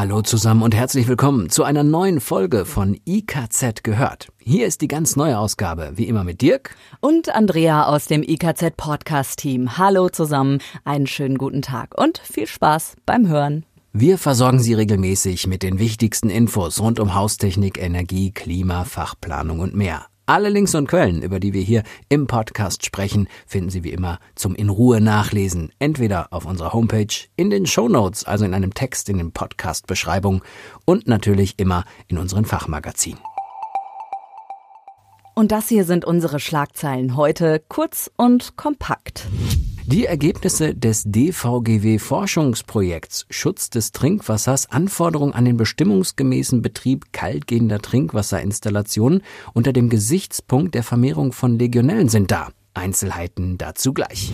Hallo zusammen und herzlich willkommen zu einer neuen Folge von IKZ gehört. Hier ist die ganz neue Ausgabe, wie immer mit Dirk und Andrea aus dem IKZ Podcast Team. Hallo zusammen, einen schönen guten Tag und viel Spaß beim Hören. Wir versorgen Sie regelmäßig mit den wichtigsten Infos rund um Haustechnik, Energie, Klima, Fachplanung und mehr. Alle Links und Quellen, über die wir hier im Podcast sprechen, finden Sie wie immer zum in Ruhe nachlesen. Entweder auf unserer Homepage, in den Show Notes, also in einem Text in den Podcast-Beschreibungen und natürlich immer in unseren Fachmagazinen. Und das hier sind unsere Schlagzeilen heute kurz und kompakt. Die Ergebnisse des DVGW-Forschungsprojekts Schutz des Trinkwassers, Anforderungen an den bestimmungsgemäßen Betrieb kaltgehender Trinkwasserinstallationen unter dem Gesichtspunkt der Vermehrung von Legionellen sind da. Einzelheiten dazu gleich.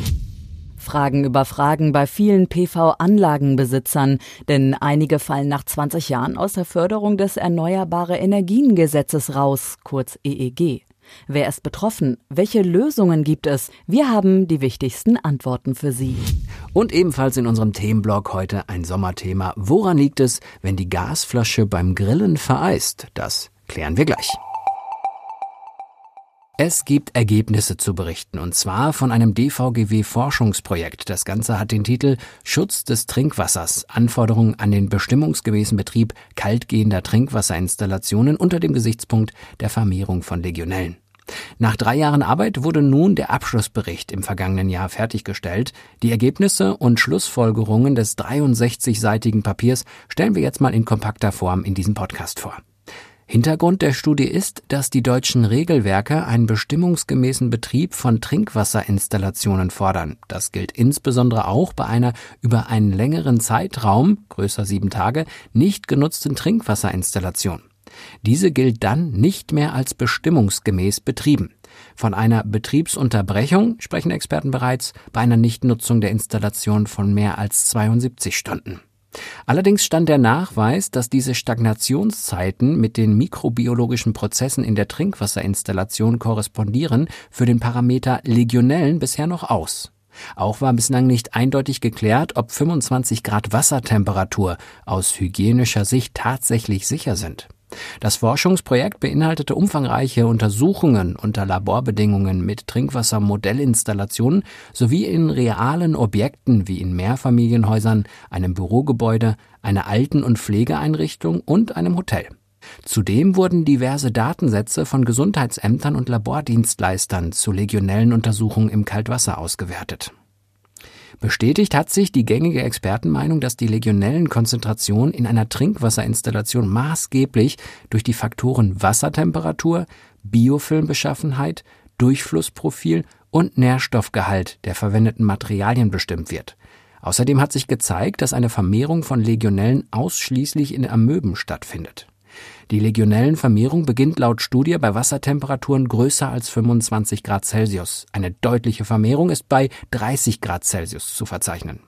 Fragen über Fragen bei vielen PV-Anlagenbesitzern, denn einige fallen nach 20 Jahren aus der Förderung des Erneuerbare Energien Gesetzes raus, kurz EEG. Wer ist betroffen? Welche Lösungen gibt es? Wir haben die wichtigsten Antworten für Sie. Und ebenfalls in unserem Themenblog heute ein Sommerthema. Woran liegt es, wenn die Gasflasche beim Grillen vereist? Das klären wir gleich. Es gibt Ergebnisse zu berichten, und zwar von einem DVGW-Forschungsprojekt. Das Ganze hat den Titel Schutz des Trinkwassers, Anforderungen an den bestimmungsgemäßen Betrieb kaltgehender Trinkwasserinstallationen unter dem Gesichtspunkt der Vermehrung von Legionellen. Nach drei Jahren Arbeit wurde nun der Abschlussbericht im vergangenen Jahr fertiggestellt. Die Ergebnisse und Schlussfolgerungen des 63-seitigen Papiers stellen wir jetzt mal in kompakter Form in diesem Podcast vor. Hintergrund der Studie ist, dass die deutschen Regelwerke einen bestimmungsgemäßen Betrieb von Trinkwasserinstallationen fordern. Das gilt insbesondere auch bei einer über einen längeren Zeitraum, größer sieben Tage, nicht genutzten Trinkwasserinstallation. Diese gilt dann nicht mehr als bestimmungsgemäß betrieben. Von einer Betriebsunterbrechung sprechen Experten bereits bei einer Nichtnutzung der Installation von mehr als 72 Stunden. Allerdings stand der Nachweis, dass diese Stagnationszeiten mit den mikrobiologischen Prozessen in der Trinkwasserinstallation korrespondieren, für den Parameter Legionellen bisher noch aus. Auch war bislang nicht eindeutig geklärt, ob 25 Grad Wassertemperatur aus hygienischer Sicht tatsächlich sicher sind. Das Forschungsprojekt beinhaltete umfangreiche Untersuchungen unter Laborbedingungen mit Trinkwassermodellinstallationen sowie in realen Objekten wie in Mehrfamilienhäusern, einem Bürogebäude, einer Alten- und Pflegeeinrichtung und einem Hotel. Zudem wurden diverse Datensätze von Gesundheitsämtern und Labordienstleistern zu legionellen Untersuchungen im Kaltwasser ausgewertet. Bestätigt hat sich die gängige Expertenmeinung, dass die Legionellenkonzentration in einer Trinkwasserinstallation maßgeblich durch die Faktoren Wassertemperatur, Biofilmbeschaffenheit, Durchflussprofil und Nährstoffgehalt der verwendeten Materialien bestimmt wird. Außerdem hat sich gezeigt, dass eine Vermehrung von Legionellen ausschließlich in Amöben stattfindet. Die Legionellenvermehrung beginnt laut Studie bei Wassertemperaturen größer als 25 Grad Celsius. Eine deutliche Vermehrung ist bei 30 Grad Celsius zu verzeichnen.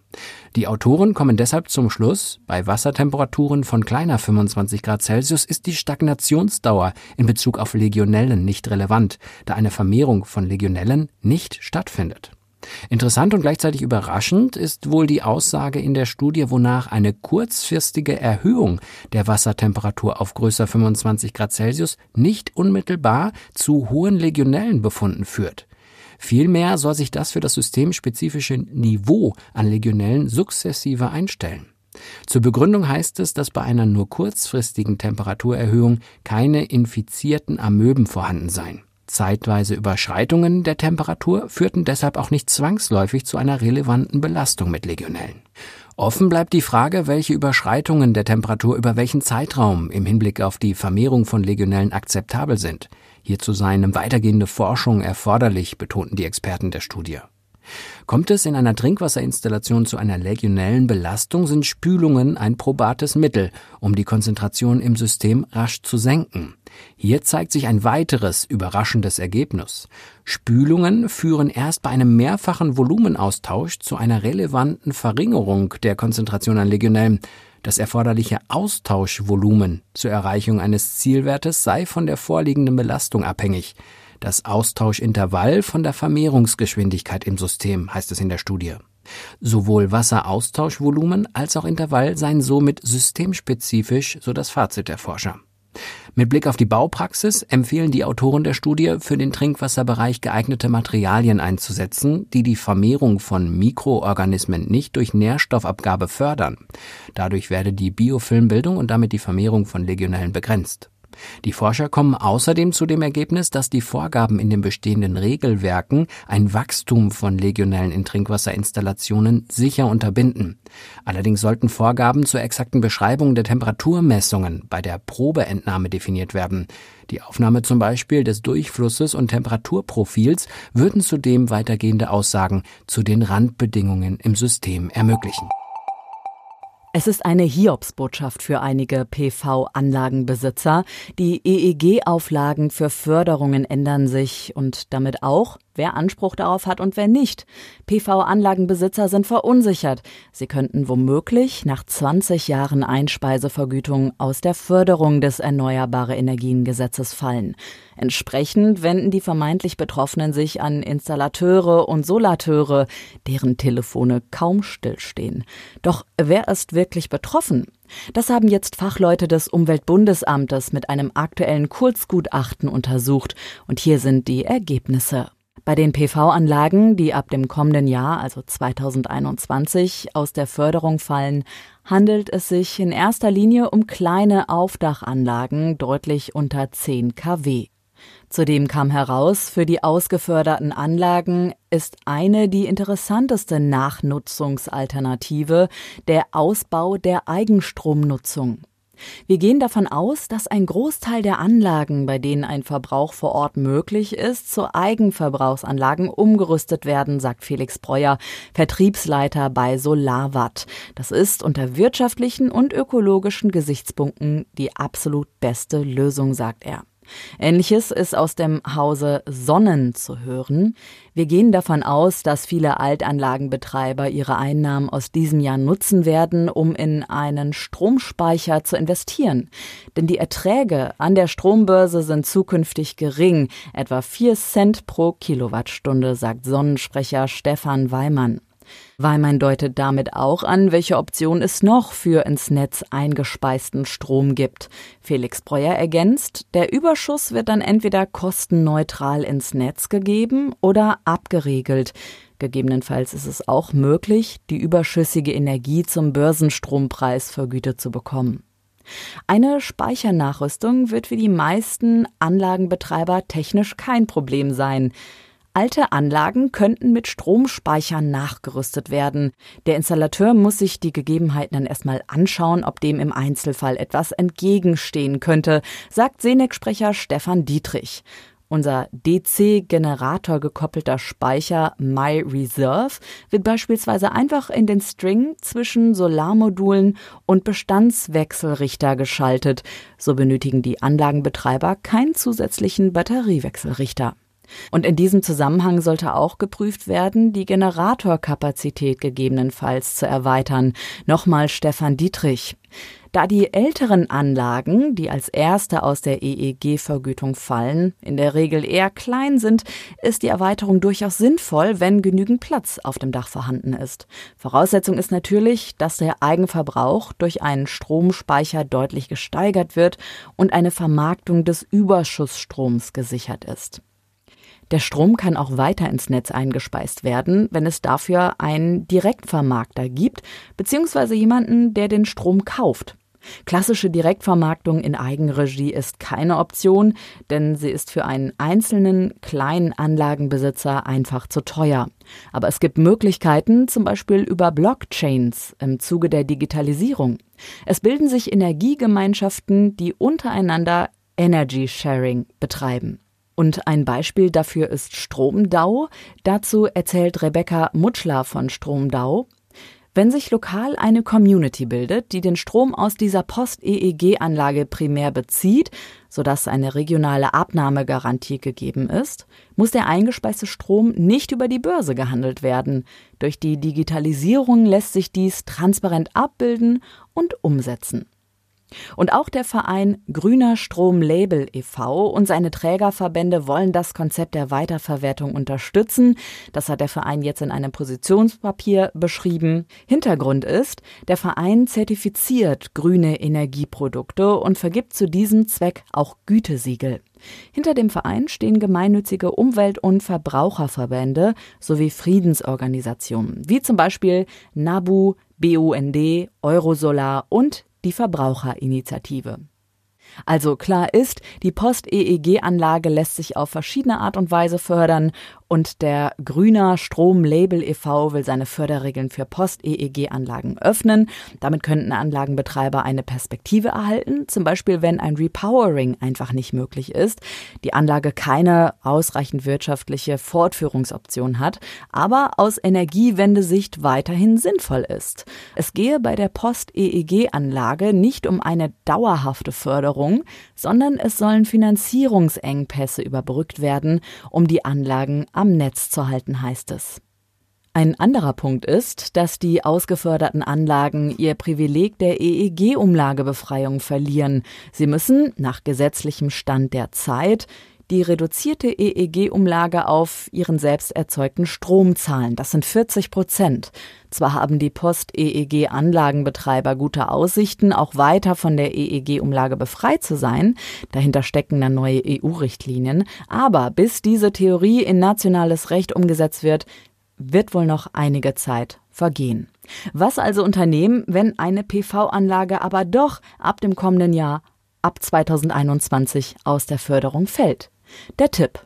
Die Autoren kommen deshalb zum Schluss, bei Wassertemperaturen von kleiner 25 Grad Celsius ist die Stagnationsdauer in Bezug auf Legionellen nicht relevant, da eine Vermehrung von Legionellen nicht stattfindet. Interessant und gleichzeitig überraschend ist wohl die Aussage in der Studie, wonach eine kurzfristige Erhöhung der Wassertemperatur auf größer 25 Grad Celsius nicht unmittelbar zu hohen Legionellenbefunden führt. Vielmehr soll sich das für das systemspezifische Niveau an Legionellen sukzessive einstellen. Zur Begründung heißt es, dass bei einer nur kurzfristigen Temperaturerhöhung keine infizierten Amöben vorhanden seien. Zeitweise Überschreitungen der Temperatur führten deshalb auch nicht zwangsläufig zu einer relevanten Belastung mit Legionellen. Offen bleibt die Frage, welche Überschreitungen der Temperatur über welchen Zeitraum im Hinblick auf die Vermehrung von Legionellen akzeptabel sind. Hierzu seien weitergehende Forschung erforderlich, betonten die Experten der Studie. Kommt es in einer Trinkwasserinstallation zu einer legionellen Belastung, sind Spülungen ein probates Mittel, um die Konzentration im System rasch zu senken. Hier zeigt sich ein weiteres überraschendes Ergebnis. Spülungen führen erst bei einem mehrfachen Volumenaustausch zu einer relevanten Verringerung der Konzentration an Legionellen. Das erforderliche Austauschvolumen zur Erreichung eines Zielwertes sei von der vorliegenden Belastung abhängig. Das Austauschintervall von der Vermehrungsgeschwindigkeit im System, heißt es in der Studie. Sowohl Wasseraustauschvolumen als auch Intervall seien somit systemspezifisch, so das Fazit der Forscher. Mit Blick auf die Baupraxis empfehlen die Autoren der Studie, für den Trinkwasserbereich geeignete Materialien einzusetzen, die die Vermehrung von Mikroorganismen nicht durch Nährstoffabgabe fördern. Dadurch werde die Biofilmbildung und damit die Vermehrung von Legionellen begrenzt. Die Forscher kommen außerdem zu dem Ergebnis, dass die Vorgaben in den bestehenden Regelwerken ein Wachstum von Legionellen in Trinkwasserinstallationen sicher unterbinden. Allerdings sollten Vorgaben zur exakten Beschreibung der Temperaturmessungen bei der Probeentnahme definiert werden. Die Aufnahme zum Beispiel des Durchflusses und Temperaturprofils würden zudem weitergehende Aussagen zu den Randbedingungen im System ermöglichen. Es ist eine Hiobsbotschaft für einige PV-Anlagenbesitzer. Die EEG-Auflagen für Förderungen ändern sich und damit auch wer Anspruch darauf hat und wer nicht. PV-Anlagenbesitzer sind verunsichert. Sie könnten womöglich nach 20 Jahren Einspeisevergütung aus der Förderung des Erneuerbare Energien Gesetzes fallen. Entsprechend wenden die vermeintlich Betroffenen sich an Installateure und Solateure, deren Telefone kaum stillstehen. Doch wer ist wirklich betroffen? Das haben jetzt Fachleute des Umweltbundesamtes mit einem aktuellen Kurzgutachten untersucht. Und hier sind die Ergebnisse. Bei den PV-Anlagen, die ab dem kommenden Jahr, also 2021, aus der Förderung fallen, handelt es sich in erster Linie um kleine Aufdachanlagen deutlich unter 10 kW. Zudem kam heraus, für die ausgeförderten Anlagen ist eine die interessanteste Nachnutzungsalternative der Ausbau der Eigenstromnutzung. Wir gehen davon aus, dass ein Großteil der Anlagen, bei denen ein Verbrauch vor Ort möglich ist, zu Eigenverbrauchsanlagen umgerüstet werden, sagt Felix Breuer, Vertriebsleiter bei Solarwatt. Das ist unter wirtschaftlichen und ökologischen Gesichtspunkten die absolut beste Lösung, sagt er. Ähnliches ist aus dem Hause Sonnen zu hören. Wir gehen davon aus, dass viele Altanlagenbetreiber ihre Einnahmen aus diesem Jahr nutzen werden, um in einen Stromspeicher zu investieren. Denn die Erträge an der Strombörse sind zukünftig gering, etwa 4 Cent pro Kilowattstunde, sagt Sonnensprecher Stefan Weimann. Weimann deutet damit auch an, welche Option es noch für ins Netz eingespeisten Strom gibt. Felix Breuer ergänzt, der Überschuss wird dann entweder kostenneutral ins Netz gegeben oder abgeregelt. Gegebenenfalls ist es auch möglich, die überschüssige Energie zum Börsenstrompreis vergütet zu bekommen. Eine Speichernachrüstung wird für die meisten Anlagenbetreiber technisch kein Problem sein. Alte Anlagen könnten mit Stromspeichern nachgerüstet werden. Der Installateur muss sich die Gegebenheiten dann erstmal anschauen, ob dem im Einzelfall etwas entgegenstehen könnte, sagt Senec-Sprecher Stefan Dietrich. Unser DC-Generator gekoppelter Speicher MyReserve wird beispielsweise einfach in den String zwischen Solarmodulen und Bestandswechselrichter geschaltet. So benötigen die Anlagenbetreiber keinen zusätzlichen Batteriewechselrichter. Und in diesem Zusammenhang sollte auch geprüft werden, die Generatorkapazität gegebenenfalls zu erweitern. Nochmal Stefan Dietrich. Da die älteren Anlagen, die als erste aus der EEG-Vergütung fallen, in der Regel eher klein sind, ist die Erweiterung durchaus sinnvoll, wenn genügend Platz auf dem Dach vorhanden ist. Voraussetzung ist natürlich, dass der Eigenverbrauch durch einen Stromspeicher deutlich gesteigert wird und eine Vermarktung des Überschussstroms gesichert ist. Der Strom kann auch weiter ins Netz eingespeist werden, wenn es dafür einen Direktvermarkter gibt, beziehungsweise jemanden, der den Strom kauft. Klassische Direktvermarktung in Eigenregie ist keine Option, denn sie ist für einen einzelnen kleinen Anlagenbesitzer einfach zu teuer. Aber es gibt Möglichkeiten, zum Beispiel über Blockchains im Zuge der Digitalisierung. Es bilden sich Energiegemeinschaften, die untereinander Energy Sharing betreiben. Und ein Beispiel dafür ist Stromdau. Dazu erzählt Rebecca Mutschler von Stromdau. Wenn sich lokal eine Community bildet, die den Strom aus dieser Post-EEG-Anlage primär bezieht, sodass eine regionale Abnahmegarantie gegeben ist, muss der eingespeiste Strom nicht über die Börse gehandelt werden. Durch die Digitalisierung lässt sich dies transparent abbilden und umsetzen. Und auch der Verein Grüner Strom Label e.V. und seine Trägerverbände wollen das Konzept der Weiterverwertung unterstützen. Das hat der Verein jetzt in einem Positionspapier beschrieben. Hintergrund ist, der Verein zertifiziert grüne Energieprodukte und vergibt zu diesem Zweck auch Gütesiegel. Hinter dem Verein stehen gemeinnützige Umwelt- und Verbraucherverbände sowie Friedensorganisationen, wie zum Beispiel NABU, BUND, Eurosolar und die Verbraucherinitiative. Also klar ist, die Post-EEG-Anlage lässt sich auf verschiedene Art und Weise fördern und der Grüner Strom Label e.V. will seine Förderregeln für Post-EEG-Anlagen öffnen. Damit könnten Anlagenbetreiber eine Perspektive erhalten, zum Beispiel wenn ein Repowering einfach nicht möglich ist, die Anlage keine ausreichend wirtschaftliche Fortführungsoption hat, aber aus Energiewendesicht weiterhin sinnvoll ist. Es gehe bei der Post-EEG-Anlage nicht um eine dauerhafte Förderung, sondern es sollen Finanzierungsengpässe überbrückt werden, um die Anlagen am Netz zu halten, heißt es. Ein anderer Punkt ist, dass die ausgeförderten Anlagen ihr Privileg der EEG-Umlagebefreiung verlieren. Sie müssen, nach gesetzlichem Stand der Zeit, die reduzierte EEG-Umlage auf ihren selbst erzeugten Strom zahlen. Das sind 40 Prozent. Zwar haben die Post-EEG-Anlagenbetreiber gute Aussichten, auch weiter von der EEG-Umlage befreit zu sein. Dahinter stecken dann neue EU-Richtlinien. Aber bis diese Theorie in nationales Recht umgesetzt wird, wird wohl noch einige Zeit vergehen. Was also unternehmen, wenn eine PV-Anlage aber doch ab dem kommenden Jahr, ab 2021, aus der Förderung fällt? Der Tipp.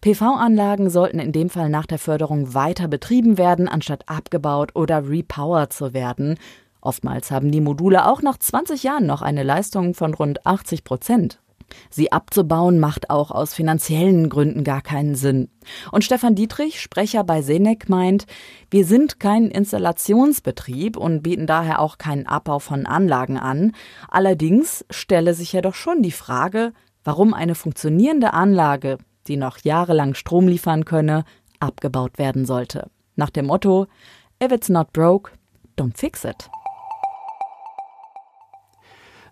PV-Anlagen sollten in dem Fall nach der Förderung weiter betrieben werden, anstatt abgebaut oder repowered zu werden. Oftmals haben die Module auch nach 20 Jahren noch eine Leistung von rund 80 Prozent. Sie abzubauen macht auch aus finanziellen Gründen gar keinen Sinn. Und Stefan Dietrich, Sprecher bei Senec, meint, wir sind kein Installationsbetrieb und bieten daher auch keinen Abbau von Anlagen an. Allerdings stelle sich ja doch schon die Frage, warum eine funktionierende Anlage, die noch jahrelang Strom liefern könne, abgebaut werden sollte. Nach dem Motto If it's not broke, don't fix it.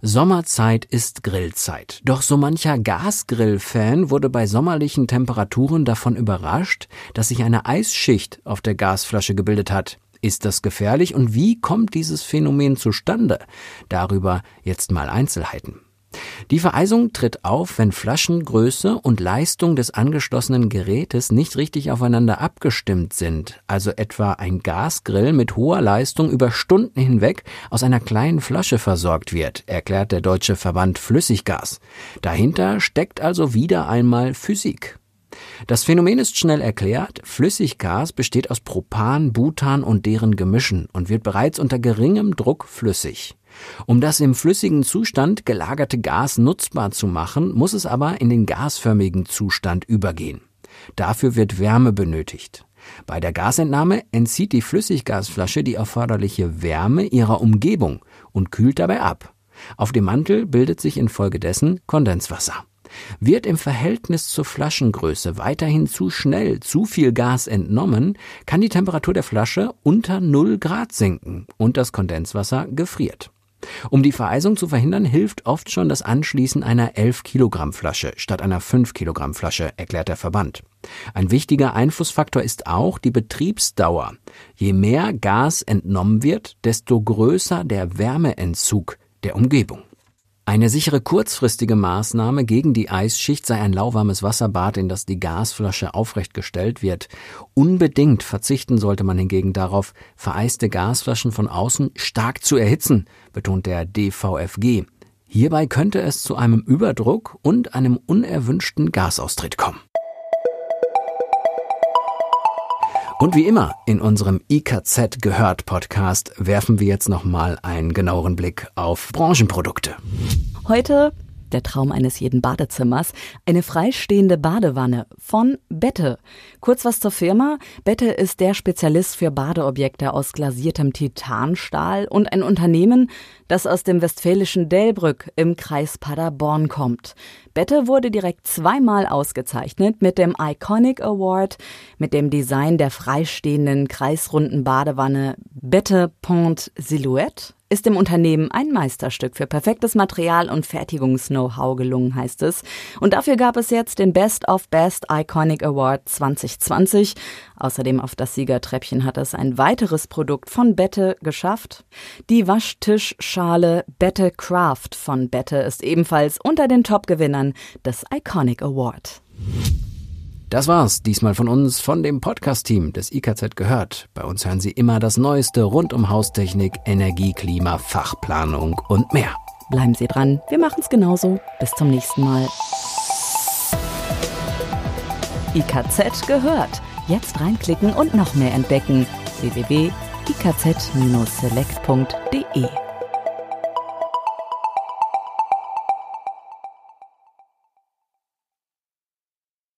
Sommerzeit ist Grillzeit. Doch so mancher Gasgrill-Fan wurde bei sommerlichen Temperaturen davon überrascht, dass sich eine Eisschicht auf der Gasflasche gebildet hat. Ist das gefährlich und wie kommt dieses Phänomen zustande? Darüber jetzt mal Einzelheiten. Die Vereisung tritt auf, wenn Flaschengröße und Leistung des angeschlossenen Gerätes nicht richtig aufeinander abgestimmt sind, also etwa ein Gasgrill mit hoher Leistung über Stunden hinweg aus einer kleinen Flasche versorgt wird, erklärt der Deutsche Verband Flüssiggas. Dahinter steckt also wieder einmal Physik. Das Phänomen ist schnell erklärt. Flüssiggas besteht aus Propan, Butan und deren Gemischen und wird bereits unter geringem Druck flüssig. Um das im flüssigen Zustand gelagerte Gas nutzbar zu machen, muss es aber in den gasförmigen Zustand übergehen. Dafür wird Wärme benötigt. Bei der Gasentnahme entzieht die Flüssiggasflasche die erforderliche Wärme ihrer Umgebung und kühlt dabei ab. Auf dem Mantel bildet sich infolgedessen Kondenswasser. Wird im Verhältnis zur Flaschengröße weiterhin zu schnell zu viel Gas entnommen, kann die Temperatur der Flasche unter 0 Grad sinken und das Kondenswasser gefriert. Um die Vereisung zu verhindern, hilft oft schon das Anschließen einer 11 Kilogramm Flasche statt einer 5 Kilogramm Flasche, erklärt der Verband. Ein wichtiger Einflussfaktor ist auch die Betriebsdauer. Je mehr Gas entnommen wird, desto größer der Wärmeentzug der Umgebung. Eine sichere kurzfristige Maßnahme gegen die Eisschicht sei ein lauwarmes Wasserbad, in das die Gasflasche aufrechtgestellt wird. Unbedingt verzichten sollte man hingegen darauf, vereiste Gasflaschen von außen stark zu erhitzen, betont der DVFG. Hierbei könnte es zu einem Überdruck und einem unerwünschten Gasaustritt kommen. Und wie immer in unserem IKZ gehört Podcast werfen wir jetzt nochmal einen genaueren Blick auf Branchenprodukte. Heute der Traum eines jeden Badezimmers. Eine freistehende Badewanne von Bette. Kurz was zur Firma. Bette ist der Spezialist für Badeobjekte aus glasiertem Titanstahl und ein Unternehmen, das aus dem westfälischen Delbrück im Kreis Paderborn kommt. Bette wurde direkt zweimal ausgezeichnet mit dem Iconic Award, mit dem Design der freistehenden kreisrunden Badewanne Bette Pont Silhouette ist dem Unternehmen ein Meisterstück für perfektes Material und Fertigungs-Know-how gelungen, heißt es. Und dafür gab es jetzt den Best of Best Iconic Award 2020. Außerdem auf das Siegertreppchen hat es ein weiteres Produkt von Bette geschafft. Die Waschtischschale Bette Craft von Bette ist ebenfalls unter den Top-Gewinnern des Iconic Award. Das war's diesmal von uns, von dem Podcast-Team des IKZ gehört. Bei uns hören Sie immer das Neueste rund um Haustechnik, Energie, Klima, Fachplanung und mehr. Bleiben Sie dran, wir machen's genauso. Bis zum nächsten Mal. IKZ gehört. Jetzt reinklicken und noch mehr entdecken. www.ikz-select.de